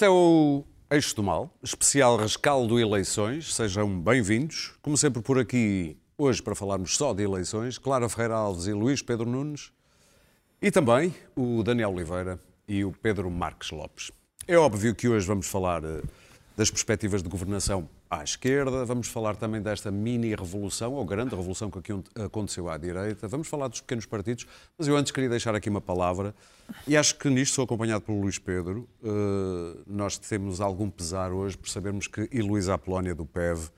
Este é o Eixo do Mal, especial rescaldo eleições. Sejam bem-vindos. Como sempre por aqui, hoje para falarmos só de eleições, Clara Ferreira Alves e Luís Pedro Nunes. E também o Daniel Oliveira e o Pedro Marques Lopes. É óbvio que hoje vamos falar eh, das perspectivas de governação à esquerda, vamos falar também desta mini-revolução, ou grande revolução que aqui aconteceu à direita, vamos falar dos pequenos partidos, mas eu antes queria deixar aqui uma palavra, e acho que nisto sou acompanhado pelo Luís Pedro. Uh, nós temos algum pesar hoje por sabermos que Heloísa Apolónia do PEV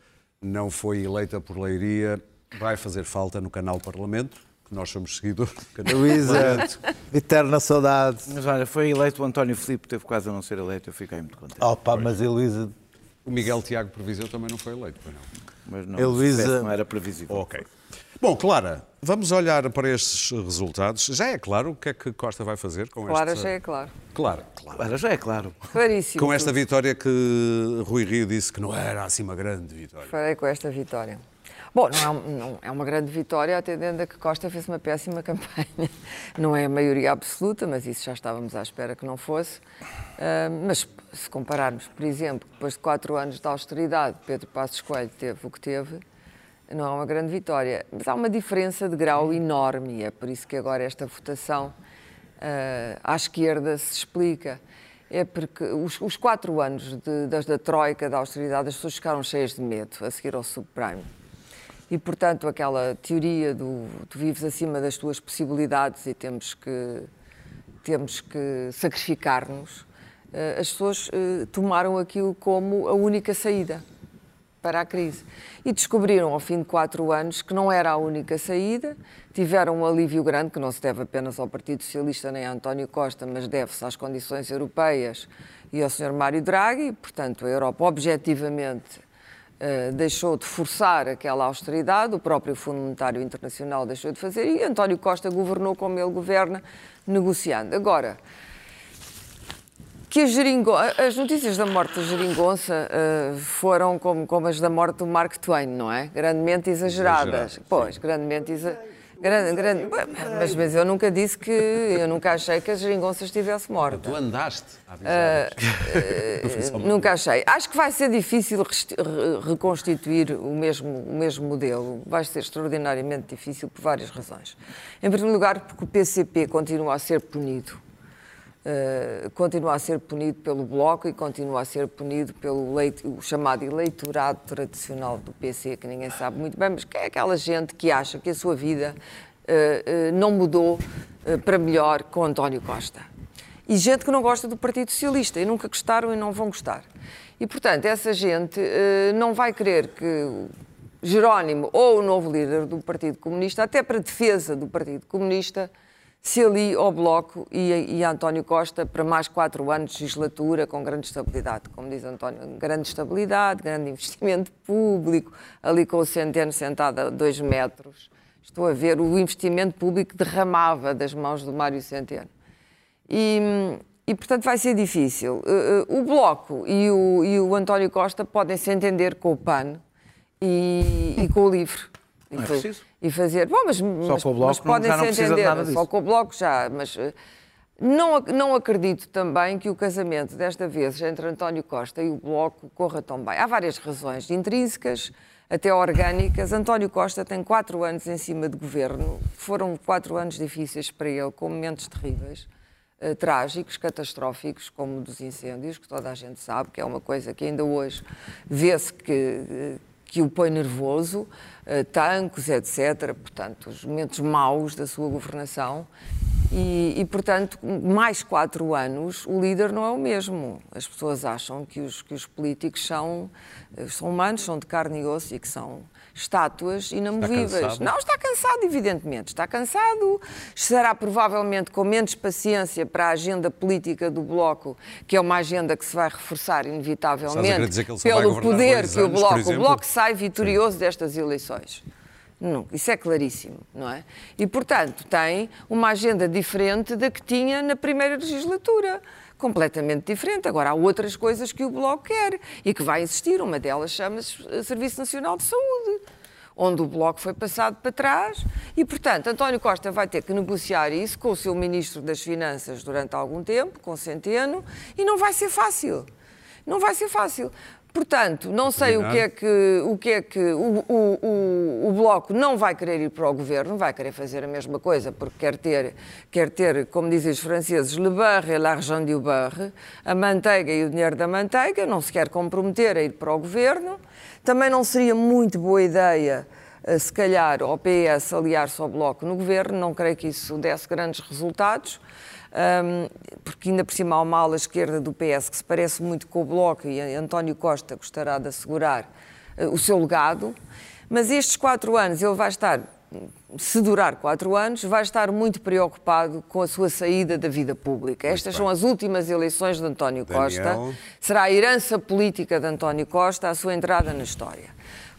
não foi eleita por Leiria, vai fazer falta no canal Parlamento, que nós somos seguidores do canal Luísa, eterna saudade. Mas olha, foi eleito o António Filipe, teve quase a não ser eleito, eu fiquei muito contente. Opa, mas Heloísa o Miguel Tiago Previseu também não foi eleito, não. Mas não, Heloísa... não era previsível. Ok. Bom, Clara, vamos olhar para estes resultados. Já é claro o que é que Costa vai fazer com Clara esta... já é claro. Claro, claro. Clara já é claro. Claríssimo. Com esta vitória que Rui Rio disse que não era assim uma grande vitória. Farei com esta vitória. Bom, não é, não é, uma grande vitória, atendendo a que Costa fez uma péssima campanha. Não é a maioria absoluta, mas isso já estávamos à espera que não fosse. Uh, mas se compararmos, por exemplo, depois de quatro anos de austeridade, Pedro Passos Coelho teve o que teve, não é uma grande vitória. Mas há uma diferença de grau enorme e é por isso que agora esta votação uh, à esquerda se explica é porque os, os quatro anos de, da, da troika, da austeridade, as pessoas ficaram cheias de medo a seguir ao subprime. E, portanto, aquela teoria do tu vives acima das tuas possibilidades e temos que, temos que sacrificar-nos, eh, as pessoas eh, tomaram aquilo como a única saída para a crise. E descobriram, ao fim de quatro anos, que não era a única saída, tiveram um alívio grande, que não se deve apenas ao Partido Socialista nem a António Costa, mas deve-se às condições europeias e ao Sr. Mário Draghi. Portanto, a Europa, objetivamente, deixou de forçar aquela austeridade, o próprio Fundo Monetário Internacional deixou de fazer e António Costa governou como ele governa, negociando. Agora, que as notícias da morte da geringonça uh, foram como, como, as da morte do Mark Twain, não é? Grandemente exageradas. pois, grandemente exageradas Grande, grande. Mas, mas eu nunca disse que. Eu nunca achei que a geringonça estivesse morta. Tu andaste a uh, uh, Nunca achei. Acho que vai ser difícil reconstituir o mesmo, o mesmo modelo. Vai ser extraordinariamente difícil por várias razões. Em primeiro lugar, porque o PCP continua a ser punido Uh, continua a ser punido pelo Bloco e continua a ser punido pelo o chamado eleitorado tradicional do PC, que ninguém sabe muito bem, mas que é aquela gente que acha que a sua vida uh, uh, não mudou para melhor com António Costa. E gente que não gosta do Partido Socialista e nunca gostaram e não vão gostar. E, portanto, essa gente não vai querer que Jerónimo ou o novo líder do Partido Comunista, até para defesa do Partido Comunista, se ali ao Bloco e, e António Costa para mais quatro anos de legislatura com grande estabilidade. Como diz António, grande estabilidade, grande investimento público, ali com o Centeno sentado a dois metros. Estou a ver o investimento público derramava das mãos do Mário Centeno. E, e portanto, vai ser difícil. Eh, eh, o Bloco e o, e o António Costa podem se entender com o PAN e, e com o LIVRE. Não é preciso e fazer. Bom, mas, só mas, com o bloco mas podem não, se entender, só com o bloco já, mas eh, não, não acredito também que o casamento desta vez entre António Costa e o bloco corra tão bem. Há várias razões intrínsecas, até orgânicas. António Costa tem quatro anos em cima de governo, foram quatro anos difíceis para ele, com momentos terríveis. Uh, trágicos, catastróficos, como dos incêndios, que toda a gente sabe, que é uma coisa que ainda hoje vê-se que, uh, que o põe nervoso, uh, tanques, etc. Portanto, os momentos maus da sua governação. E, e, portanto, mais quatro anos, o líder não é o mesmo. As pessoas acham que os, que os políticos são, eh, são humanos, são de carne e osso e que são estátuas inamovíveis. Está não, está cansado, evidentemente. Está cansado, estará provavelmente com menos paciência para a agenda política do Bloco, que é uma agenda que se vai reforçar inevitavelmente pelo poder que o Bloco. O Bloco sai vitorioso Sim. destas eleições. Não, isso é claríssimo, não é? E, portanto, tem uma agenda diferente da que tinha na primeira legislatura completamente diferente. Agora, há outras coisas que o Bloco quer e que vai existir. Uma delas chama-se Serviço Nacional de Saúde. onde o Bloco foi passado para trás e, portanto, António Costa vai ter que negociar isso com o seu Ministro das Finanças durante algum tempo, com Centeno, e não vai ser fácil. Não vai ser fácil. Portanto, não sei o que é que, o, que, é que o, o, o, o, Bloco não vai querer ir para o governo, vai querer fazer a mesma coisa, porque quer ter, quer ter como dizem os franceses, le beurre et l'argent du beurre, a manteiga e o dinheiro da manteiga, não se quer comprometer a ir para o governo. Também não seria muito boa ideia, eh, se calhar, ao PS aliar-se ao Bloco no governo, não creio que isso desse grandes resultados porque ainda por cima há uma ala esquerda do PS que se parece muito com o Bloco e António Costa gostará de assegurar uh, o seu legado, mas estes quatro anos ele vai estar, se durar quatro anos, vai estar muito preocupado com a sua saída da vida pública. Muito Estas bem. são as últimas eleições de António Daniel. Costa, será a herança política de António Costa a sua entrada na história.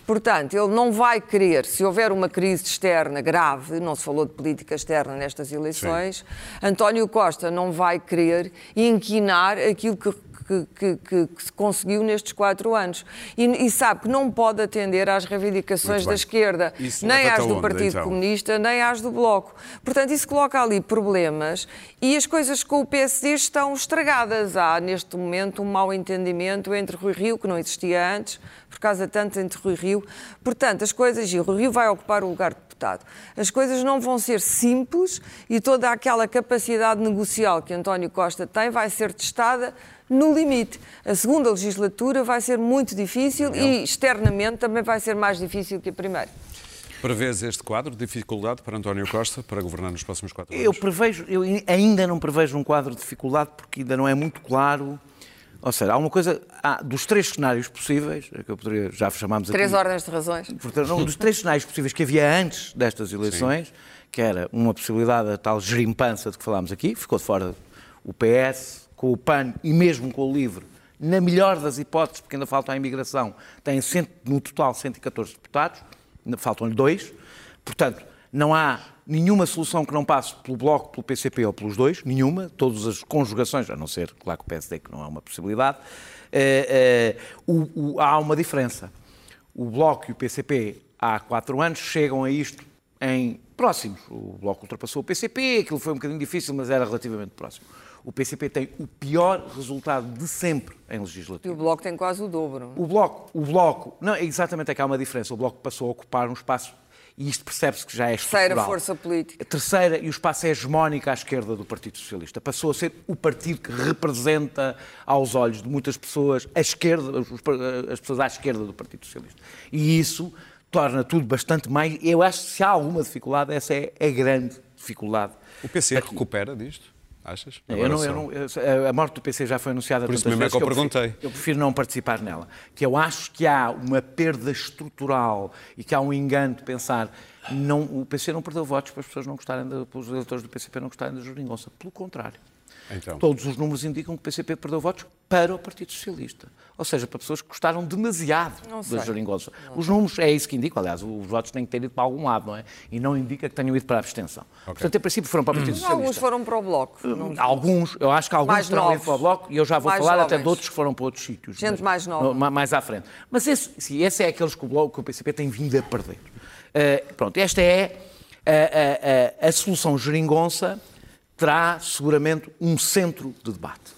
Portanto, ele não vai querer, se houver uma crise externa grave, não se falou de política externa nestas eleições, Sim. António Costa não vai querer inquinar aquilo que que, que, que, que, se conseguiu nestes quatro anos. E, e, sabe que não pode atender às reivindicações da esquerda, isso nem às do Partido então? Comunista, nem às do Bloco. Portanto, isso coloca ali problemas e as coisas com o PSD estão estragadas. Há, neste momento, um mau entendimento entre Rui Rio, que não existia antes, por causa tanto entre Rui Rio. Portanto, as coisas, e o Rui Rio vai ocupar o lugar de deputado, as coisas não vão ser simples e toda aquela capacidade negocial que António Costa tem vai ser testada no limite. A segunda legislatura vai ser muito difícil e externamente também vai ser mais difícil que a primeira. Prevês este quadro de dificuldade para António Costa para governar nos próximos quatro anos? Eu prevejo, eu ainda não prevejo um quadro de dificuldade porque ainda não é muito claro. Ou seja, há uma coisa, há, dos três cenários possíveis, é que eu poderia, já chamamos Três aqui, ordens de razões. Portanto, não, dos três cenários possíveis que havia antes destas eleições, Sim. que era uma possibilidade da tal gerimpança de que falámos aqui, ficou de fora o PS, com o PAN e mesmo com o LIVRE, na melhor das hipóteses, porque ainda falta a imigração, tem no total 114 deputados, faltam-lhe dois. Portanto, não há nenhuma solução que não passe pelo Bloco, pelo PCP ou pelos dois, nenhuma, todas as conjugações, a não ser, claro, que o PSD, que não é uma possibilidade. É, é, o, o, há uma diferença. O Bloco e o PCP, há quatro anos, chegam a isto em próximos. O Bloco ultrapassou o PCP, aquilo foi um bocadinho difícil, mas era relativamente próximo o PCP tem o pior resultado de sempre em legislativo. E o Bloco tem quase o dobro. O Bloco, o Bloco, não, exatamente é que há uma diferença. O Bloco passou a ocupar um espaço e isto percebe-se que já é estrutural. Terceira força política. A terceira, e o espaço é hegemónico à esquerda do Partido Socialista. Passou a ser o partido que representa, aos olhos de muitas pessoas, a esquerda, as pessoas à esquerda do Partido Socialista. E isso torna tudo bastante mais... Eu acho que se há alguma dificuldade, essa é a grande dificuldade. O PC aqui. recupera disto? Achas? Eu não, eu não, a morte do PC já foi anunciada Por isso mesmo é que eu, perguntei. Eu prefiro, eu prefiro, não participar nela. Que eu acho que há uma perda estrutural e que há um engano de pensar não, o PC não perdeu votos para as pessoas não gostarem, de, para os eleitores do PCP não gostarem da Juringonça. Pelo contrário. Então. Todos os números indicam que o PCP perdeu votos para o Partido Socialista. Ou seja, para pessoas que gostaram demasiado da geringonça. Os números é isso que indicam. Aliás, os votos têm que ter ido para algum lado, não é? E não indica que tenham ido para a abstenção. Okay. Portanto, em princípio, foram para o Partido Socialista. Alguns foram para o Bloco. Não... Alguns, eu acho que alguns mais terão ido para o Bloco e eu já vou mais falar jovens. até de outros que foram para outros sítios. Gente mais nova. Mais à frente. Mas esse, sim, esse é aqueles que o, Bloco, que o PCP tem vindo a perder. Uh, pronto, esta é a, a, a, a solução geringonça terá seguramente um centro de debate,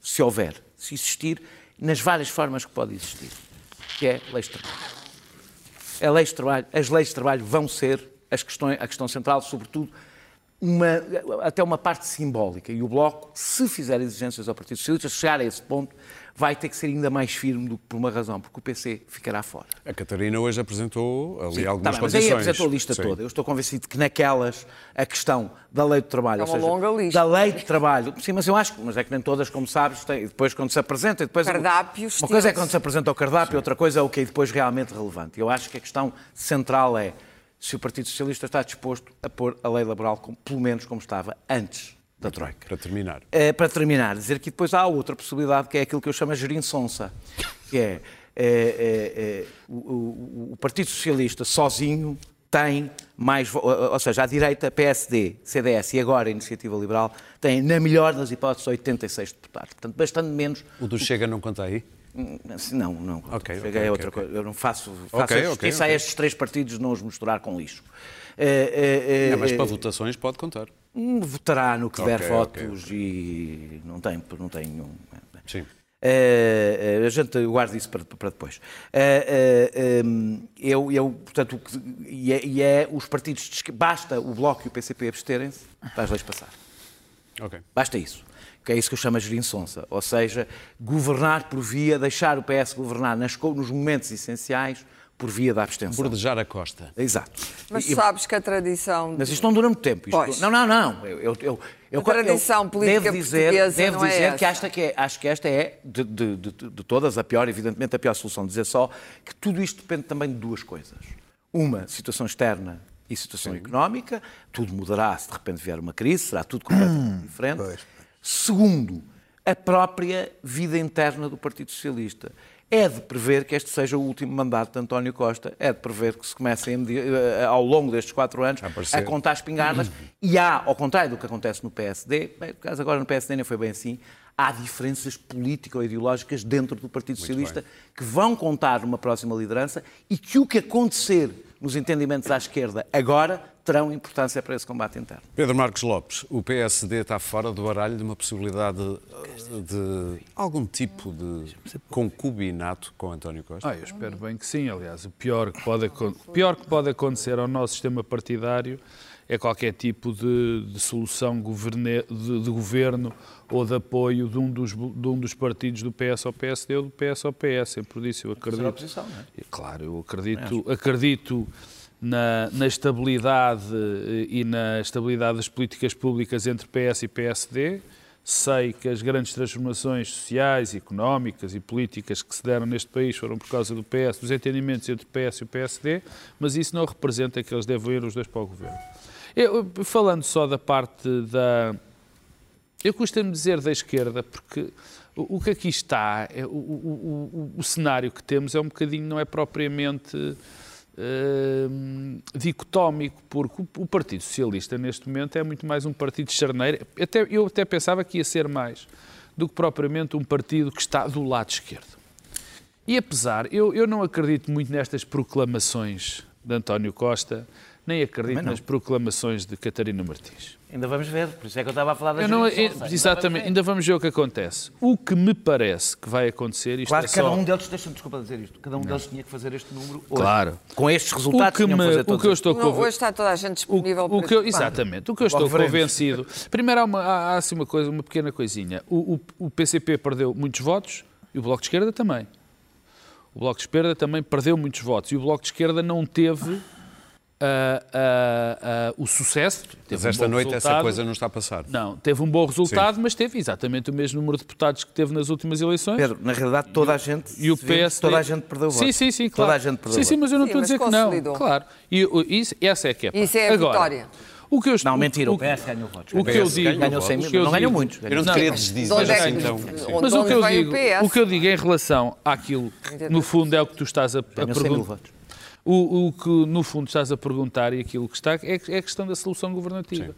se houver, se existir, nas várias formas que pode existir, que é leis de trabalho. A lei de trabalho as leis de trabalho vão ser as questões, a questão central, sobretudo, uma, até uma parte simbólica. E o Bloco, se fizer exigências ao Partido Socialista, chegar a esse ponto, vai ter que ser ainda mais firme do que por uma razão, porque o PC ficará fora. A Catarina hoje apresentou ali Sim, algumas tá bem, condições. Mas aí apresentou a lista Sim. toda. Eu estou convencido que naquelas, a questão da lei de trabalho, é uma ou seja, longa lista. da lei de trabalho, sim, mas eu acho, mas é que nem todas, como sabes, tem, depois quando se apresenta, depois Cardápios, uma coisa é quando se apresenta o cardápio, sim. outra coisa é o que é depois realmente relevante. Eu acho que a questão central é se o Partido Socialista está disposto a pôr a lei laboral como, pelo menos como estava antes da Troika. Para terminar. É, para terminar, dizer que depois há outra possibilidade, que é aquilo que eu chamo de gerinçonça, que é, é, é, é o, o, o, Partido Socialista sozinho tem mais, ou seja, a direita, PSD, CDS e agora a Iniciativa Liberal, tem, na melhor das hipóteses, 86 deputados. Portanto, bastante menos. O do Chega não conta aí? Hum, Não, não. Ok, Cheguei ok, a outra ok, coisa. Eu não faço, faço Ok, a justiça a estes três partidos, não os misturar com lixo. Eh, eh, Não, mas para votações pode contar. Hum, votará no que der Ok, votos ok, e não tem, não tem nenhum. Sim. Eh, eh, a gente guarda isso para, para depois. Eh, eh, hum, eu, eu, portanto, e é, e é os partidos, de esque- basta o Bloco e o PCP absterem-se para as leis passar. Ok. Basta isso. Que é isso que eu chamo de gerinçonça. Ou seja, governar por via, deixar o PS governar nas, nos momentos essenciais por via da abstenção. Bordejar a costa. Exato. Mas E- sabes que a tradição. mas isto não dura muito tempo. Isto- Pois. Não, não, não. Eu, eu, eu, eu, A tradição eu política devo dizer, portuguesa devo não é dizer que, esta que é, acho que esta é, de, de, de, de todas, a pior, evidentemente, a pior solução. Dizer só que tudo isto depende também de duas coisas. Uma, situação externa e situação económica. Tudo mudará se de repente vier uma crise, será tudo completamente diferente. pois. Segundo, a própria vida interna do Partido Socialista. É de prever que este seja o último mandato de António Costa, é de prever que se comecem, eh, ao longo destes quatro anos, A contar espingardas. E há, ao contrário do que acontece no PSD, bem, caso agora no PSD nem foi bem assim, há diferenças político-ideológicas dentro do Partido Socialista que vão contar numa próxima liderança e que o que acontecer nos entendimentos à esquerda agora terão importância para esse combate interno. Pedro Marcos Lopes, o PSD está fora do baralho de uma possibilidade eh, de algum tipo de concubinato com António Costa? Ah, eu espero bem que sim. Aliás, o pior que pode, pior que pode acontecer ao nosso sistema partidário é qualquer tipo de, de solução governe- de, de governo ou de apoio de um, dos, de um dos partidos do PS ao PSD ou do PS ao PS. Sempre disse, eu acredito. oposição, não é? Claro, eu acredito, acredito na, na estabilidade eh, e na estabilidade das políticas públicas entre PS e PSD. Sei que as grandes transformações sociais, económicas e políticas que se deram neste país foram por causa do PS, dos entendimentos entre o PS e o PSD, mas isso não representa que eles devem ir os dois para o governo. Eu, falando só da parte da, eu costumo dizer da esquerda, porque o, o que aqui está, é, o, o- o- cenário que temos é um bocadinho, não é propriamente hum, dicotómico, porque o, o Partido Socialista neste momento é muito mais um partido de charneira. Até, eu até pensava que ia ser mais do que propriamente um partido que está do lado esquerdo. E apesar, eu, eu não acredito muito nestas proclamações de António Costa, nem acredito não. nas proclamações de Catarina Martins. Ainda vamos ver, por isso é que eu estava a falar da Eu não- exatamente, ainda vamos ver o que acontece. O que me parece que vai acontecer, isto Claro é que cada só... um deles, deixa-me desculpa dizer isto, cada um deles tinha que fazer este número hoje. Claro. Com estes o resultados que, tinham que me, fazer o que eu estou Não, conven- hoje está toda a gente o, disponível o para que eu, exatamente, o que eu estou veremos. convencido. Primeiro, há, uma, há, há assim uma coisa, uma pequena coisinha. O, o, o PCP perdeu muitos votos e o Bloco de Esquerda também. O Bloco de Esquerda também perdeu muitos votos e o Bloco de Esquerda não teve ah, ah, ah, o sucesso. Teve Mas um esta bom noite essa resultado. coisa não está a passar. Não, teve um bom resultado, mas teve exatamente o mesmo número de deputados que teve nas últimas eleições. Pedro, na realidade toda a gente, E o PSD... toda a gente perdeu votos. Sim, sim, sim, claro. Toda a gente perdeu Sim, sim, mas eu não Sim, estou a mas dizer que não. Claro. E o- isso, essa é que é. Isso é a Agora, vitória. O que eu estou, Não, mentira, o o, PS ganhou votos. o que eu PS digo, ganhou 100 mil, o não ganhou muitos. Eu não Não, queria mas desdizer de onde é assim, então. sim. Mas o que, eu o digo, PS? o que eu digo em relação àquilo, que, no fundo, é o que tu estás a, a Ganhou 100 mil perguntar. O, o que, no fundo, estás a perguntar e aquilo que está é, é a questão da solução governativa.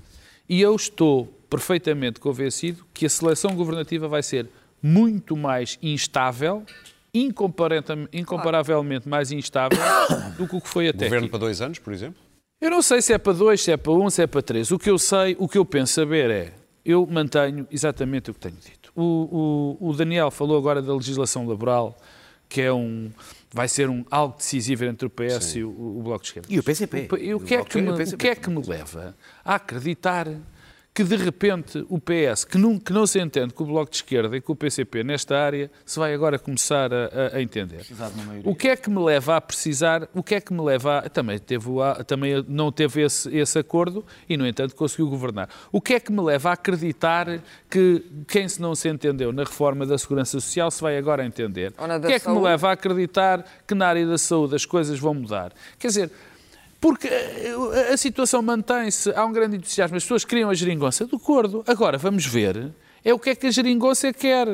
E eu estou perfeitamente convencido que a seleção governativa vai ser muito mais instável, incomparavelmente mais instável do que o que foi até Governo aqui. para dois anos, por exemplo? Eu não sei se é para dois, se é para um, se é para três. O que eu sei, o que eu penso saber é, eu mantenho exatamente o que tenho dito. O, o- o Daniel falou agora da legislação laboral, que é um, vai ser um algo decisivo entre o PS e o, o Bloco de Esquerda. E o PCP. O, e o, que é que me, e o que é que me leva a acreditar que de repente o PS, que não, que não se entende com o Bloco de Esquerda e com o PCP nesta área, se vai agora começar a, a- entender? O que é que me leva a precisar, o que é que me leva a, também, teve, a- também não teve esse, esse acordo e, no entanto, conseguiu governar. O que é que me leva a acreditar que quem se não se entendeu na reforma da Segurança Social se vai agora entender? O que é que me saúde? leva a acreditar que na área da saúde as coisas vão mudar? Quer dizer, porque eh, a situação mantém-se, há um grande entusiasmo, as pessoas criam a geringonça do acordo. Agora, vamos ver, é o que é que a geringonça quer.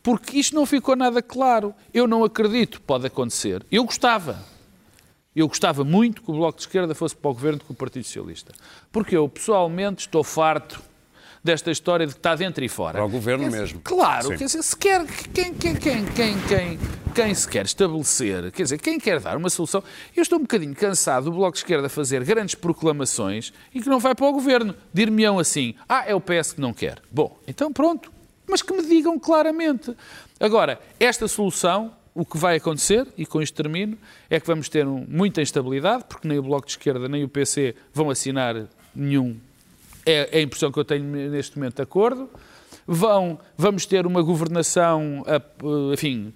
Porque isto não ficou nada claro. Eu não acredito, pode acontecer. Eu gostava. Eu gostava muito que o Bloco de Esquerda fosse para o governo com o Partido Socialista. Porque eu, pessoalmente, estou farto desta história de que está dentro e fora. Para o governo dizer, mesmo. Claro, Sim. quer dizer, se quer, quem, quem, quem, quem, quem, quem se quer estabelecer, quer dizer, quem quer dar uma solução. Eu estou um bocadinho cansado do Bloco de Esquerda fazer grandes proclamações e que não vai para o governo. Dir-me-ão assim, ah, é o PS que não quer. Bom, então pronto, mas que me digam claramente. Agora, esta solução, o que vai acontecer, e com isto termino, é que vamos ter muita instabilidade, porque nem o Bloco de Esquerda nem o PC vão assinar nenhum é, é a impressão que eu tenho neste momento de acordo. Vão, vamos ter uma governação, a- enfim,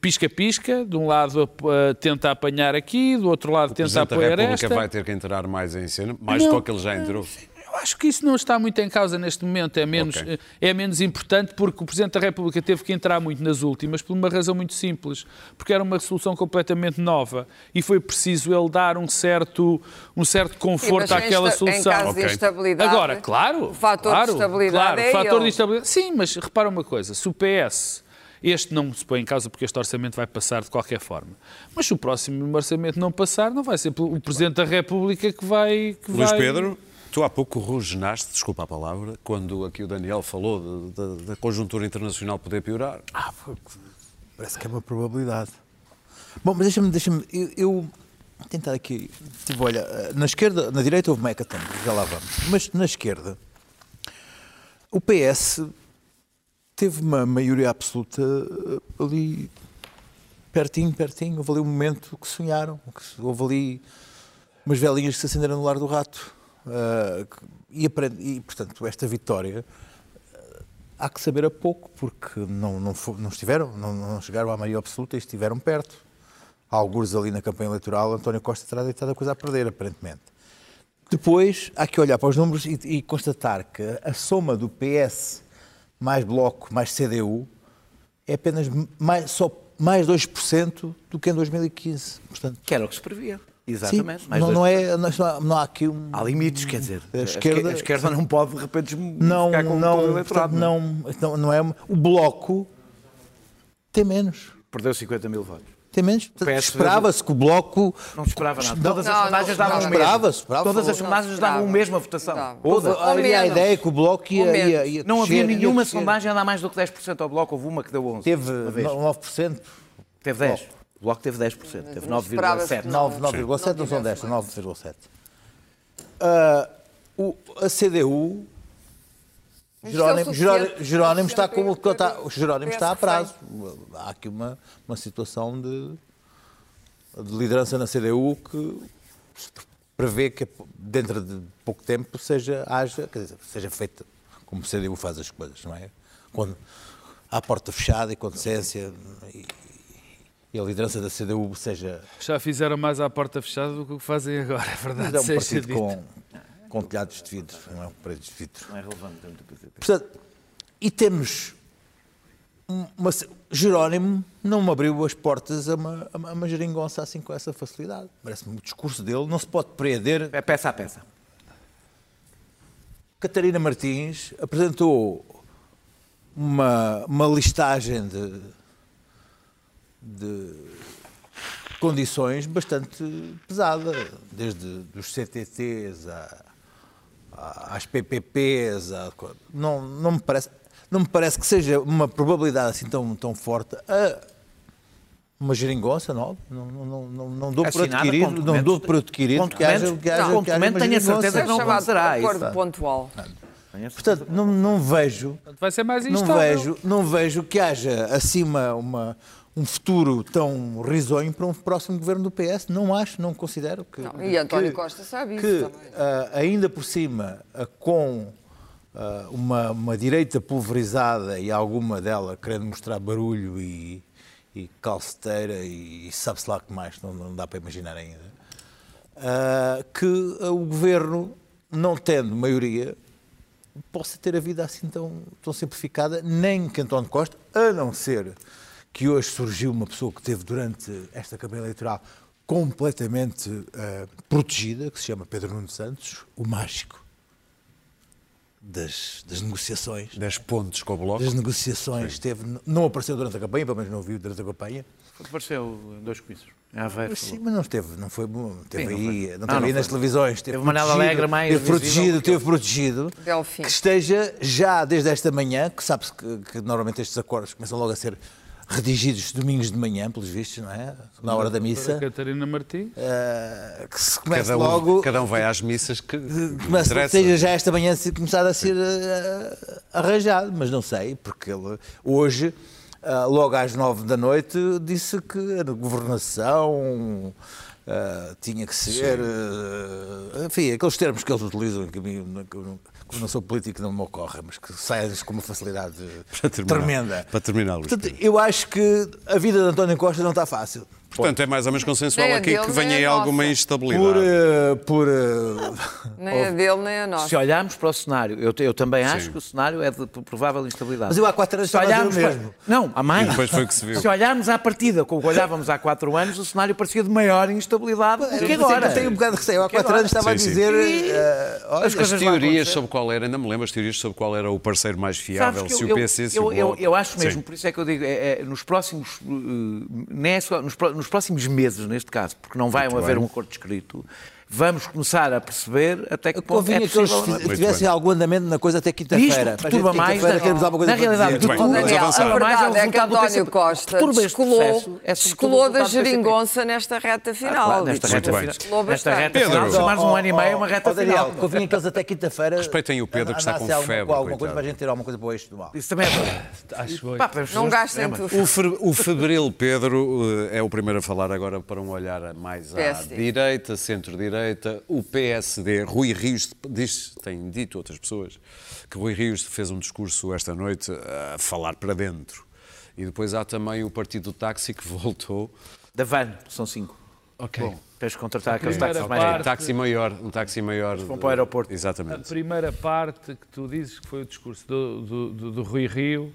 pisca-pisca, de um lado a, a tenta apanhar aqui, do outro lado tenta Presidente da apoiar República esta. vai ter que entrar mais em cena, mais do que ele já entrou. Eu acho que isso não está muito em causa neste momento, é menos, Ok. é menos importante porque o Presidente da República teve que entrar muito nas últimas por uma razão muito simples, porque era uma solução completamente nova e foi preciso ele dar um certo, um certo conforto Sim, àquela esta- solução. Em caso Ok. de instabilidade. Agora, claro, O fator claro, de estabilidade claro, é o fator ele. de estabilidade. Sim, mas repara uma coisa, se o PS, este não se põe em causa porque este orçamento vai passar de qualquer forma, mas se o próximo orçamento não passar, não vai ser o Presidente da República que vai... Que Luís vai... Pedro, tu há pouco ruginaste, desculpa a palavra, quando aqui o Daniel falou da conjuntura internacional poder piorar. Ah, parece que é uma probabilidade. Bom, mas deixa-me, deixa-me, eu, eu tentar aqui, tipo, olha, na esquerda, na direita houve hecatombe, já lá vamos, mas na esquerda, o PS teve uma maioria absoluta eh, ali, pertinho, pertinho, houve ali um momento que sonharam, que houve ali umas velinhas que se acenderam no lar do rato, Que- e, aprende- e, portanto, esta vitória há que saber a pouco, porque não, não, não estiveram, não, não chegaram à maioria absoluta e estiveram perto. Há alguns ali na campanha eleitoral, António Costa terá deitado a coisa a perder, aparentemente. Depois, há que olhar para os números e, e constatar que a soma do PS mais Bloco mais CDU é apenas mais, só mais 2% do que em 2015. Portanto, Que era o que se previa. Exatamente. sim, não, não, é, não, há- não há aqui um... Há limites, quer dizer. A A esquerda- a esquerda não pode, de repente, não, ficar com todo o não, eleitorado. é? não, não, não é. O Bloco tem menos. Perdeu 50 mil votos. Tem menos. Esperava-se que o Bloco. Não esperava nada. Não, Todas as não, sondagens não davam o mesmo. Todas as Não sondagens davam a esperava. mesma votação. Houve, a ideia que o Bloco ia. Ia, ia Não havia nenhuma sondagem a dar mais do que 10% ao Bloco. Houve uma que deu 11%. Teve uma vez. 9%. Teve 10%. O Bloco teve 10%. Teve não esperava-se 9,7%. que não. 9, 9,7 não são tivesse 10, 9,7. Ah, o- a CDU. É Jerónimo, Jerónimo, Jerónimo está como está, Jerónimo está a prazo. Há aqui uma, uma situação de, de liderança na CDU que se prevê que dentro de pouco tempo seja, haja, quer dizer, seja feita como o CDU faz as coisas, não é? Quando há porta fechada e com decência e, e a liderança da CDU seja Já fizeram mais à porta fechada do que o que fazem agora, é mas verdade. é um partido dito. com, com telhados de vidro, não é um prédio de vidro. Não é relevante tanto o PCP. Portanto, e temos um- uma, Jerónimo não me abriu as portas a uma, a uma- a uma geringonça assim com essa facilidade. Parece-me o discurso dele não se pode prender. É peça a peça. Catarina Martins apresentou uma, uma listagem de, de condições bastante pesada, desde dos CTTs a- a- às PPPs, a- não, não, me parece, não me parece que seja uma probabilidade assim tão, tão forte a uma geringonça nova. Não, não, não, não, não dou por Assinada adquirido, com não dou por adquirido que haja, que haja, não, que haja uma tenho a certeza que não acontecerá acordo isso. pontual. Portanto, não, não vejo Vai ser mais não instável. vejo, não vejo que haja acima uma, um futuro tão risonho para um próximo governo do PS. Não acho, não considero que. Não, e António que- Costa sabe isso que, também. ah, ainda por cima, ah, com ah, uma, uma direita pulverizada e alguma dela querendo mostrar barulho e, e calceteira e, sabe-se lá que mais, não, não dá para imaginar ainda, que o governo, não tendo maioria, possa ter a vida assim tão, tão simplificada, nem que António Costa, a não ser que hoje surgiu uma pessoa que teve durante esta campanha eleitoral completamente eh, protegida, que se chama Pedro Nuno Santos, o mágico das, das negociações. 10 pontos com o Bloco. Das negociações, teve, não apareceu durante a campanha, pelo menos não viu durante a campanha, Apareceu em dois comícios. Aveiro. Mas sim, mas não esteve, não foi bom. Teve Sim, aí, não Não, teve não aí nas televisões. Teve, Teve Manela protegido, Alegre mais Teve protegido, teve protegido. Delfim. Que esteja já desde esta manhã, que sabe-se que, que normalmente estes acordos começam logo a ser redigidos domingos de manhã, pelos vistos, não é? Na hora da missa. Catarina Martins. eh, que se comece Cada um, logo. cada um vai às missas que Começa, seja já esta manhã se começar a ser eh, arranjado, mas não sei, porque ele hoje, ah, logo às nove da noite, disse que a governação tinha que ser. enfim, aqueles termos que eles utilizam, que que como não sou político, não me ocorrem, mas que saem com uma facilidade Para terminar. tremenda. Para terminar, Luís Portanto, eu acho que a vida de António Costa não está fácil. Portanto, é mais ou menos consensual Nem a aqui dele, que venha aí a alguma nossa. instabilidade. Por. eh, por eh, Nem a dele, nem a nossa. Se olharmos para o cenário, eu, eu também acho que o cenário é de provável instabilidade. Mas eu há quatro anos Se estava a olharmos mesmo. para- Não, há mais. E depois foi o que se viu. Se olharmos à partida, como olhávamos há quatro anos, o cenário parecia de maior instabilidade do que é agora. eu tenho um bocado de receio. Há quatro anos estava a Sim, sim. dizer. E- eh, olha, As As teorias sobre qual era, ainda me lembro as teorias sobre qual era o parceiro mais fiável, se eu, o PC, se eu, o eu, eu acho mesmo, Sim. por isso é que eu digo, é, é, nos próximos, uh, nem só- nos, pró- nos próximos meses, neste caso, porque não vai Muito haver bem. um acordo escrito, vamos começar a perceber até que ponto Convinha é que eles possível. tivessem algum andamento na coisa até quinta-feira. Isto perturba mais. na para realidade, perturba- Daniel, a verdade é que do António. Costa este descolou, processo, é sobretudo descolou da geringonça nesta reta final. Claro, nesta reta final. Nesta bastante. reta final, mais um ano e meio, é uma reta final. Convinha que eles até quinta-feira. Respetem o Pedro, que está com febre, alguma coisa para a gente ter alguma coisa para o eixo do mal. Isso também é verdade. Não gastem tudo. O, fe- o febril Pedro eh, é o primeiro a falar agora para um olhar mais à direita, centro-direita. O PSD, Rui Rios, diz, tem dito outras pessoas, que Rui Rios fez um discurso esta noite a falar para dentro. E depois há também o Partido do Táxi que voltou. Da van, são cinco. Ok. Bom, tens de contratar aqueles táxis mais parte- Um táxi maior, um táxi maior. vão para o aeroporto. A Exatamente. primeira parte que tu dizes que foi o discurso do, do, do- do Rui Rio,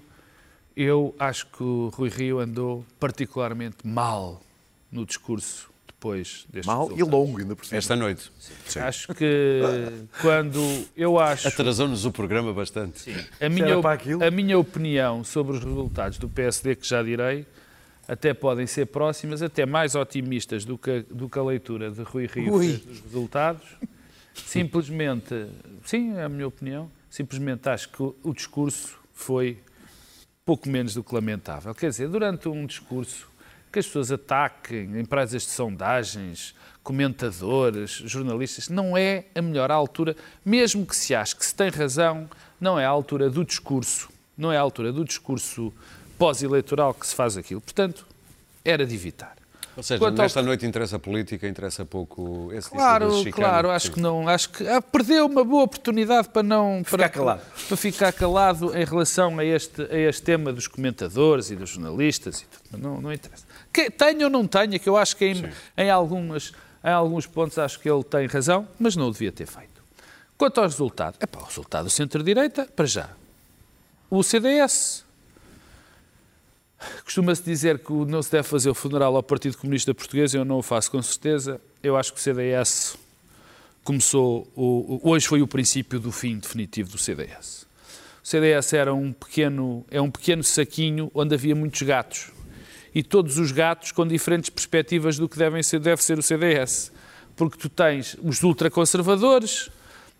eu acho que o Rui Rio andou particularmente mal no discurso depois deste Mal e resultado. longo, ainda por cima. Esta noite. Sim. Acho que quando eu acho Atrasou-nos o programa bastante. a minha, a minha opinião sobre os resultados do PSD, que já direi, até podem ser próximas, até mais otimistas do que, a- do que a leitura de Rui Rio dos resultados. Simplesmente, sim, é a minha opinião, simplesmente acho que o, o discurso foi pouco menos do que lamentável. Quer dizer, durante um discurso que as pessoas ataquem empresas de sondagens, comentadores, jornalistas, não é a melhor altura, mesmo que se ache que se tem razão, não é a altura do discurso, não é a altura do discurso pós-eleitoral que se faz aquilo. Portanto, era de evitar. Ou seja, Quanto ao- nesta noite interessa a política, interessa pouco esse tipo Claro, de chicane. claro, acho que não, acho que ah, perdeu uma boa oportunidade para não Ficar para, calado. para ficar calado em relação a este, a este tema dos comentadores e dos jornalistas e tudo. Mas Não, não interessa. Que, tenha ou não tenha, que eu acho que em, em, algumas, em alguns pontos acho que ele tem razão, mas não o devia ter feito. Quanto ao resultado, é o resultado do centro-direita, para já. O CDS Costuma-se dizer que não se deve fazer o funeral ao Partido Comunista Português, eu não o faço com certeza. Eu acho que o CDS começou. O, hoje foi o princípio do fim definitivo do CDS. O CDS era um pequeno, é um pequeno saquinho onde havia muitos gatos. E todos os gatos com diferentes perspectivas do que devem ser, deve ser o CDS. Porque tu tens os ultraconservadores,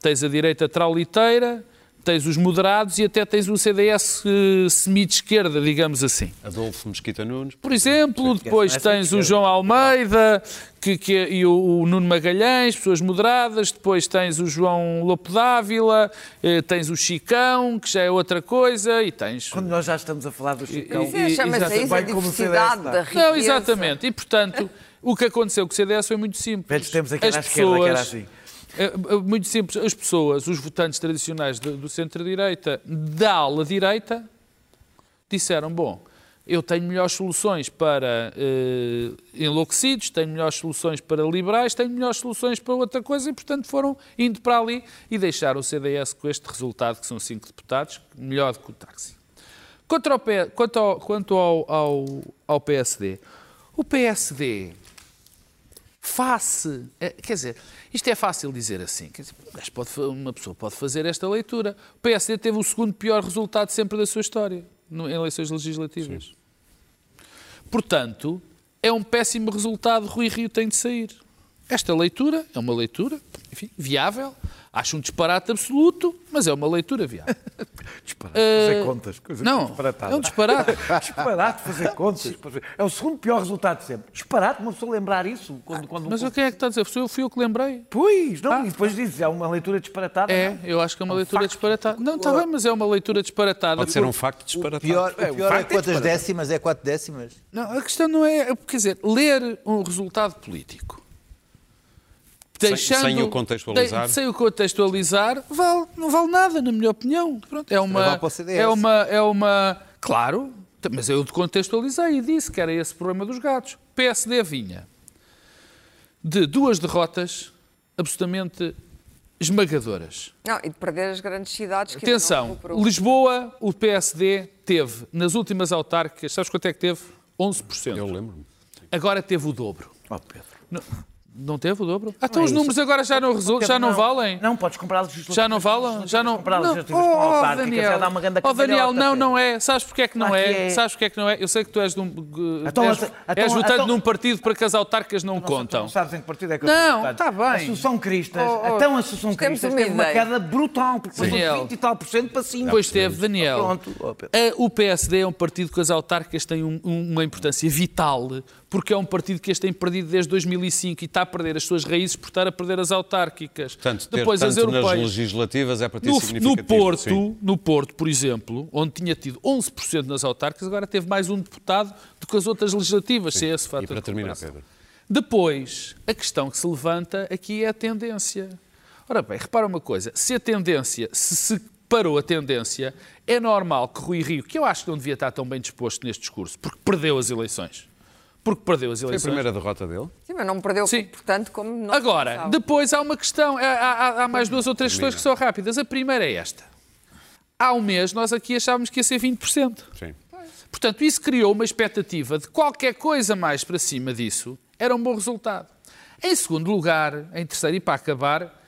tens a direita trauliteira, tens os moderados e até tens um CDS eh, semi-de-esquerda, digamos assim. Adolfo Mesquita Nunes. Por exemplo, depois tens o. João Almeida que, que é- e o, o Nuno Magalhães, pessoas moderadas. Depois tens o João Lopo Dávila, eh, tens o Chicão, que já é outra coisa, e tens. Quando nós já estamos a falar do Chicão, e- Isso Chama-se exatamente. isso a o diversidade da riqueza. Não, exatamente. E portanto, o que aconteceu com o CDS foi muito simples. velhos aqui As à esquerda, que era pessoas- assim. É, é muito simples. As pessoas, os votantes tradicionais do, do centro-direita, da ala direita, disseram: bom, eu tenho melhores soluções para eh, enlouquecidos, tenho melhores soluções para liberais, tenho melhores soluções para outra coisa e, portanto, foram indo para ali e deixaram o CDS com este resultado, que são cinco deputados, melhor do que o táxi. Quanto ao, quanto ao, quanto ao, ao, ao PSD, o PSD face. é, Quer dizer, isto é fácil dizer assim. Quer dizer, pode uma pessoa pode fazer esta leitura. O PSD teve o segundo pior resultado sempre da sua história no- em eleições legislativas. Portanto, é um péssimo resultado, Rui Rio tem de sair. Esta leitura é uma leitura, enfim, viável. Acho um disparate absoluto, mas é uma leitura viável. disparate, fazer contas. Coisa não, é um disparate. disparate fazer contas. É o segundo pior resultado de sempre. Disparate, uma pessoa lembrar isso. Quando, quando mas um... quem é que está a dizer? Fui eu, fui eu que lembrei. Pois, não, ah. e depois dizes, é uma leitura disparatada. É, não? eu acho que é uma é um leitura disparatada. Não, está bem, mas é uma leitura disparatada. Pode ser um facto disparatado. O pior, o pior é, é quantas décimas? É quatro décimas? Não, a questão não é... Quer dizer, ler um resultado político deixando, sem, o contextualizar. sem o contextualizar, vale, não vale nada, na minha opinião. Pronto, é uma. É uma, é uma. Claro, mas eu contextualizei e disse que era esse o problema dos gatos. PSD vinha de duas derrotas absolutamente esmagadoras. Não, e de perder as grandes cidades. Que Atenção, Lisboa, o PSD teve, nas últimas autárquicas, sabes quanto é que teve? 11%. Eu lembro-me. Agora teve o dobro. Oh, Pedro. Não, não teve o dobro? Ah, então os números agora já não, resultam, já não, não, valem? Não, podes comprar legislativas. Já não valem? Já não. Legislativas não. com oh, autárquicas, Daniel, dá uma grande oh, Daniel, não, não é. Sabes porque é que não é? é? Sabes porque é que não é? Eu sei que tu és, de um, então, és, então, és votante então, num partido para que as autárquicas não, não contam. Não sabes em que partido é que eu Não, está bem. A Associação Cristas, oh, oh, então a Associação Cristas teve uma queda brutal, porque foi 20 e tal por cento para cima. Pois teve, Daniel. Pronto. O PSD é um partido que as autárquicas têm uma importância vital porque é um partido que este tem perdido desde 2005 e está a perder as suas raízes por estar a perder as autárquicas. Portanto, Depois as europeias. nas legislativas é para ter no, significativo. No Porto, no Porto, por exemplo, onde tinha tido 11% nas autárquicas, agora teve mais um deputado do que as outras legislativas, sim. se é esse fator. E para terminar, Pedro. Depois, a questão que se levanta aqui é a tendência. Ora bem, repara uma coisa, se a tendência, se se parou a tendência, é normal que Rui Rio, que eu acho que não devia estar tão bem disposto neste discurso, porque perdeu as eleições, porque perdeu as eleições. Foi a primeira derrota dele? Sim, mas não perdeu, Sim. portanto, como não Agora, pensava. depois há uma questão, há, há, há mais duas ou três questões que são rápidas. A primeira é esta. Há um mês nós aqui achávamos que ia ser 20%. Sim. Portanto, isso criou uma expectativa de qualquer coisa mais para cima disso era um bom resultado. Em segundo lugar, em terceiro e para acabar,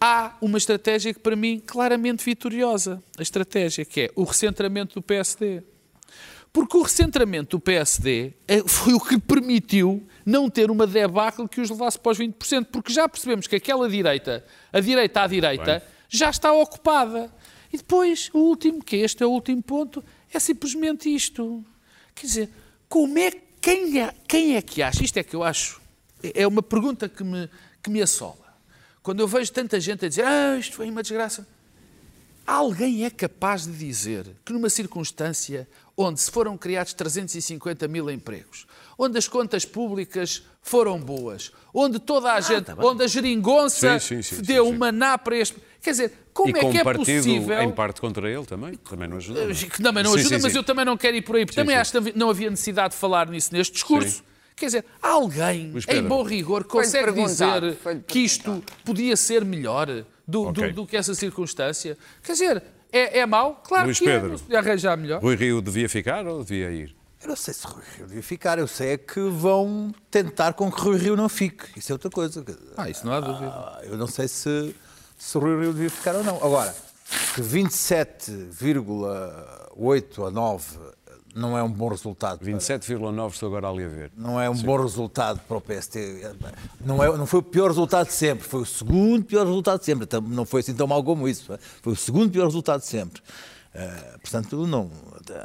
há uma estratégia que para mim claramente vitoriosa. A estratégia que é o recentramento do PSD. Porque o recentramento do PSD eh, foi o que permitiu não ter uma debacle que os levasse para os 20%, porque já percebemos que aquela direita, a direita à direita, Bem. já está ocupada. E depois, o último, que este é o último ponto, é simplesmente isto. Quer dizer, como é, quem, é, quem é que acha? Isto é que eu acho, é uma pergunta que me, que me assola. Quando eu vejo tanta gente a dizer, ah, isto foi uma desgraça. Alguém é capaz de dizer que numa circunstância onde se foram criados 350 mil empregos, onde as contas públicas foram boas, onde toda a ah, gente, tá onde a geringonça sim, sim, sim, deu uma ná para este... Quer dizer, como e é que é possível... em parte contra ele também, também não ajuda. Não? Eh, que também não ajuda, mas eu também não quero ir por aí, porque também acho que não havia necessidade de falar nisso neste discurso. Quer dizer, alguém, em bom rigor, consegue dizer que isto podia ser melhor do, okay. do, do que essa circunstância? Quer dizer, é, é mau? Claro Luís que é, Pedro, é, podia arranjar melhor. Rui Rio devia ficar ou devia ir? Eu não sei se Rui Rio devia ficar, eu sei é que vão tentar com que Rui Rio não fique. Isso é outra coisa. Ah, isso não há dúvida. Ah, eu não sei se, se Rui Rio devia ficar ou não. Agora, que 27,8 a 9 não é um bom resultado. 27,9 estou agora ali a ver. Não é um Sim. bom resultado para o PST. Não, é, não foi o pior resultado de sempre, foi o segundo pior resultado de sempre. Não foi assim tão mal como isso. Foi o segundo pior resultado de sempre. Uh, portanto, não,